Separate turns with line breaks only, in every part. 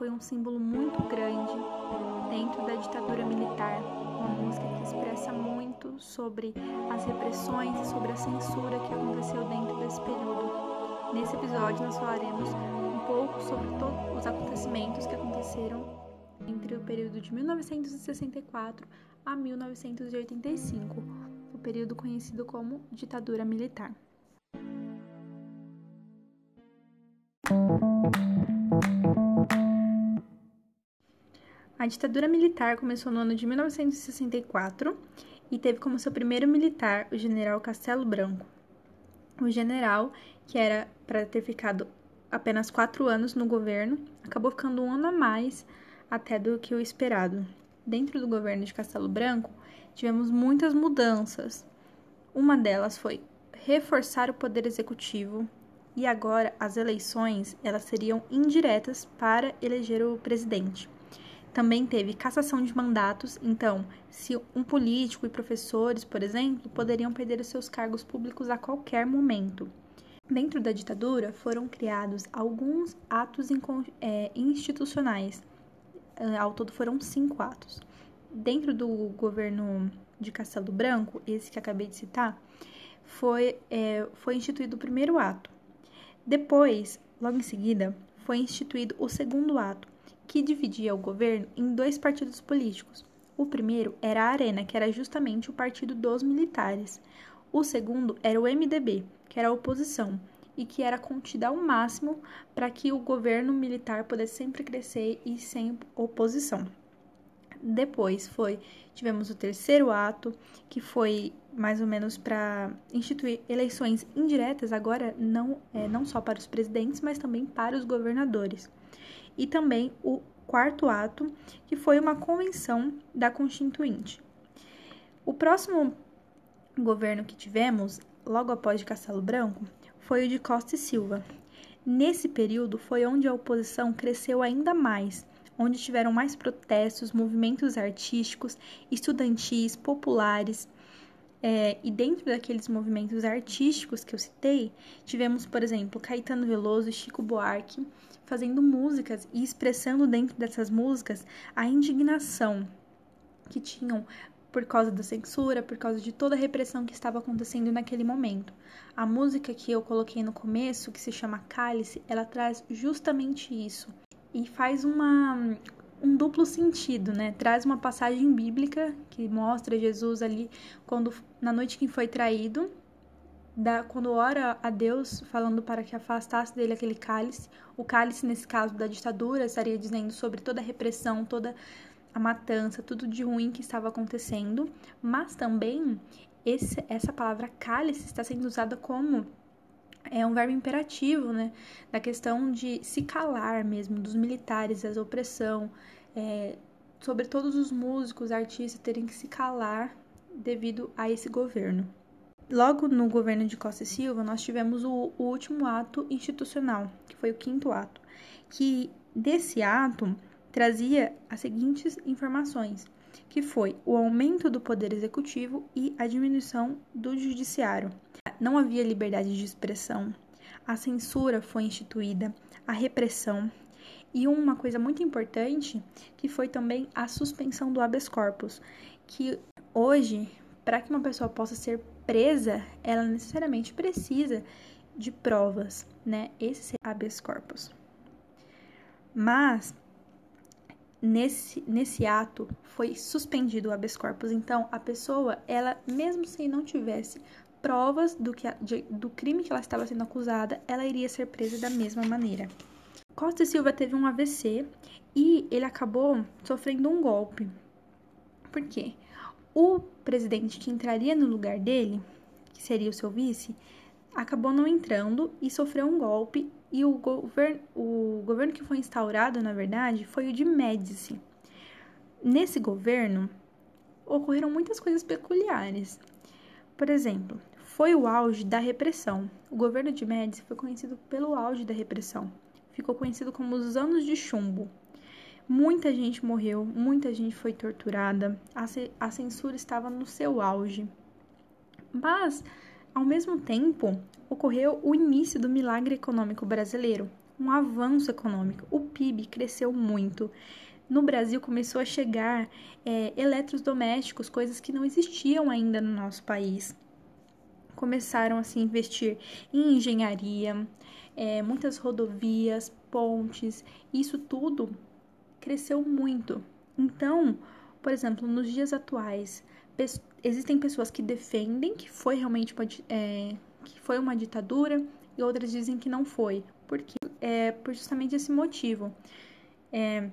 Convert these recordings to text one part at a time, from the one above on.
Foi um símbolo muito grande dentro da ditadura militar, uma música que expressa muito sobre as repressões e sobre a censura que aconteceu dentro desse período. Nesse episódio nós falaremos um pouco sobre todos os acontecimentos que aconteceram entre o período de 1964 a 1985, o período conhecido como ditadura militar. A ditadura militar começou no ano de 1964 e teve como seu primeiro militar o general Castelo Branco. O general, que era para ter ficado apenas quatro anos no governo, acabou ficando um ano a mais até do que o esperado. Dentro do governo de Castelo Branco, tivemos muitas mudanças. Uma delas foi reforçar o poder executivo e agora as eleições elas seriam indiretas para eleger o presidente. Também teve cassação de mandatos, então, se um político e professores, por exemplo, poderiam perder os seus cargos públicos a qualquer momento. Dentro da ditadura foram criados alguns atos é, institucionais. Ao todo foram cinco atos. Dentro do governo de Castelo Branco, esse que acabei de citar, foi, é, foi instituído o primeiro ato. Depois, logo em seguida, foi instituído o segundo ato, que dividia o governo em dois partidos políticos. O primeiro era a Arena, que era justamente o partido dos militares. O segundo era o MDB, que era a oposição, e que era contida ao máximo para que o governo militar pudesse sempre crescer e sem oposição. Depois foi tivemos o terceiro ato, que foi mais ou menos para instituir eleições indiretas agora não é, não só para os presidentes, mas também para os governadores e também o quarto ato, que foi uma convenção da Constituinte. O próximo governo que tivemos, logo após de Castelo Branco, foi o de Costa e Silva. Nesse período foi onde a oposição cresceu ainda mais, onde tiveram mais protestos, movimentos artísticos, estudantis, populares. É, e dentro daqueles movimentos artísticos que eu citei, tivemos, por exemplo, Caetano Veloso e Chico Buarque fazendo músicas e expressando dentro dessas músicas a indignação que tinham por causa da censura, por causa de toda a repressão que estava acontecendo naquele momento. A música que eu coloquei no começo, que se chama Cálice, ela traz justamente isso e faz uma um duplo sentido, né? Traz uma passagem bíblica que mostra Jesus ali quando na noite que foi traído, da, quando ora a Deus, falando para que afastasse dele aquele cálice, o cálice, nesse caso da ditadura, estaria dizendo sobre toda a repressão, toda a matança, tudo de ruim que estava acontecendo, mas também esse, essa palavra cálice está sendo usada como é um verbo imperativo, né? Da questão de se calar mesmo, dos militares, da opressão, é, sobre todos os músicos, artistas terem que se calar devido a esse governo. Logo no governo de Costa e Silva, nós tivemos o, o último ato institucional, que foi o quinto ato, que desse ato trazia as seguintes informações, que foi o aumento do poder executivo e a diminuição do judiciário. Não havia liberdade de expressão, a censura foi instituída, a repressão e uma coisa muito importante que foi também a suspensão do habeas corpus, que hoje, para que uma pessoa possa ser presa, ela necessariamente precisa de provas, né? Esse habeas corpus. Mas nesse, nesse ato foi suspendido o habeas corpus, então a pessoa, ela mesmo se não tivesse provas do, que, de, do crime que ela estava sendo acusada, ela iria ser presa da mesma maneira. Costa e Silva teve um AVC e ele acabou sofrendo um golpe. Por quê? O presidente que entraria no lugar dele, que seria o seu vice, acabou não entrando e sofreu um golpe. E o, govern o governo que foi instaurado, na verdade, foi o de Médici. Nesse governo, ocorreram muitas coisas peculiares. Por exemplo, foi o auge da repressão. O governo de Médici foi conhecido pelo auge da repressão. Ficou conhecido como os anos de chumbo. Muita gente morreu, muita gente foi torturada, a censura estava no seu auge. Mas, ao mesmo tempo, ocorreu o início do milagre econômico brasileiro, um avanço econômico. O PIB cresceu muito. No Brasil começou a chegar é, eletrodomésticos, coisas que não existiam ainda no nosso país começaram a se investir em engenharia, é, muitas rodovias, pontes, isso tudo cresceu muito. Então, por exemplo, nos dias atuais, existem pessoas que defendem que foi realmente uma, é, que foi uma ditadura e outras dizem que não foi, porque é por justamente esse motivo. É,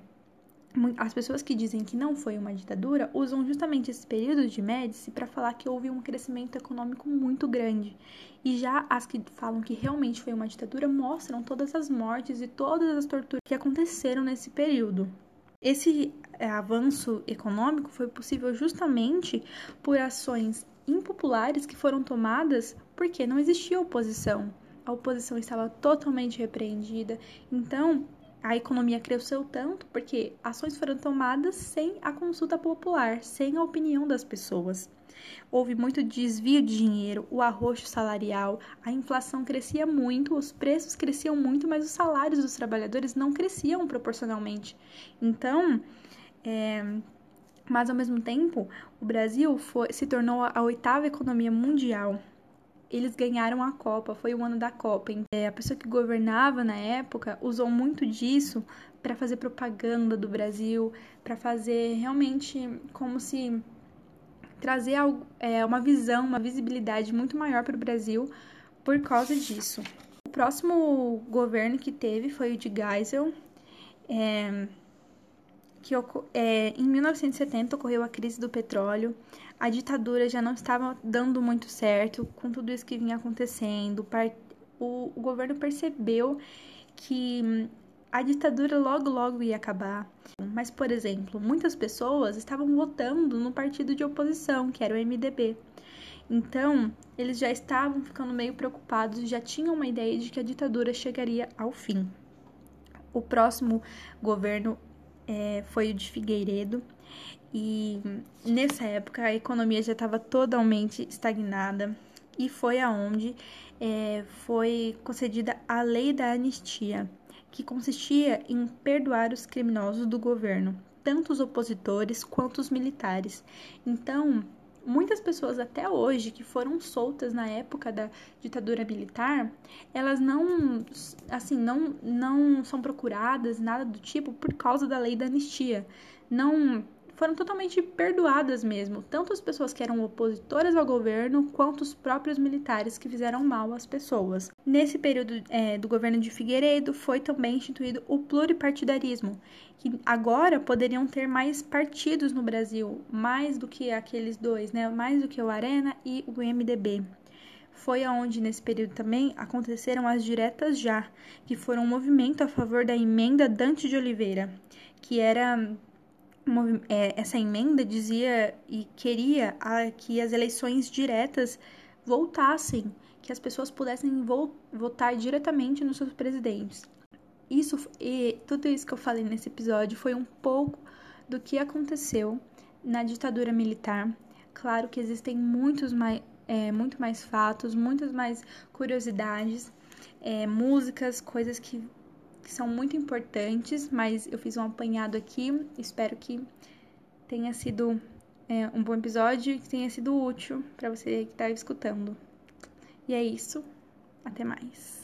as pessoas que dizem que não foi uma ditadura usam justamente esse período de Médici para falar que houve um crescimento econômico muito grande. E já as que falam que realmente foi uma ditadura mostram todas as mortes e todas as torturas que aconteceram nesse período. Esse é, avanço econômico foi possível justamente por ações impopulares que foram tomadas porque não existia oposição. A oposição estava totalmente repreendida. Então, a economia cresceu tanto porque ações foram tomadas sem a consulta popular, sem a opinião das pessoas. Houve muito desvio de dinheiro, o arroxo salarial, a inflação crescia muito, os preços cresciam muito, mas os salários dos trabalhadores não cresciam proporcionalmente. Então, é, mas ao mesmo tempo, o Brasil foi, se tornou a oitava economia mundial eles ganharam a Copa, foi o ano da Copa. É, a pessoa que governava na época usou muito disso para fazer propaganda do Brasil, para fazer realmente como se trazer algo, é, uma visão, uma visibilidade muito maior para o Brasil por causa disso. O próximo governo que teve foi o de Geisel, é, que é, em 1970 ocorreu a crise do petróleo, a ditadura já não estava dando muito certo com tudo isso que vinha acontecendo. O, o governo percebeu que hum, a ditadura logo logo ia acabar. Mas, por exemplo, muitas pessoas estavam votando no partido de oposição, que era o MDB. Então, eles já estavam ficando meio preocupados, já tinham uma ideia de que a ditadura chegaria ao fim. O próximo governo é, foi o de Figueiredo, e nessa época a economia já estava totalmente estagnada e foi aonde é, foi concedida a lei da anistia, que consistia em perdoar os criminosos do governo, tanto os opositores quanto os militares. Então, muitas pessoas até hoje que foram soltas na época da ditadura militar, elas não assim, não não são procuradas nada do tipo por causa da lei da anistia. Não foram totalmente perdoadas mesmo, tanto as pessoas que eram opositoras ao governo, quanto os próprios militares que fizeram mal às pessoas. Nesse período é, do governo de Figueiredo, foi também instituído o pluripartidarismo, que agora poderiam ter mais partidos no Brasil, mais do que aqueles dois, né? mais do que o Arena e o MDB foi aonde nesse período também aconteceram as diretas já, que foram um movimento a favor da emenda Dante de Oliveira, que era essa emenda dizia e queria que as eleições diretas voltassem, que as pessoas pudessem votar diretamente nos seus presidentes. Isso e tudo isso que eu falei nesse episódio foi um pouco do que aconteceu na ditadura militar. Claro que existem muitos mais, é, muito mais fatos, muitas mais curiosidades, é, músicas, coisas que que são muito importantes, mas eu fiz um apanhado aqui. Espero que tenha sido é, um bom episódio e que tenha sido útil para você que está escutando. E é isso. Até mais.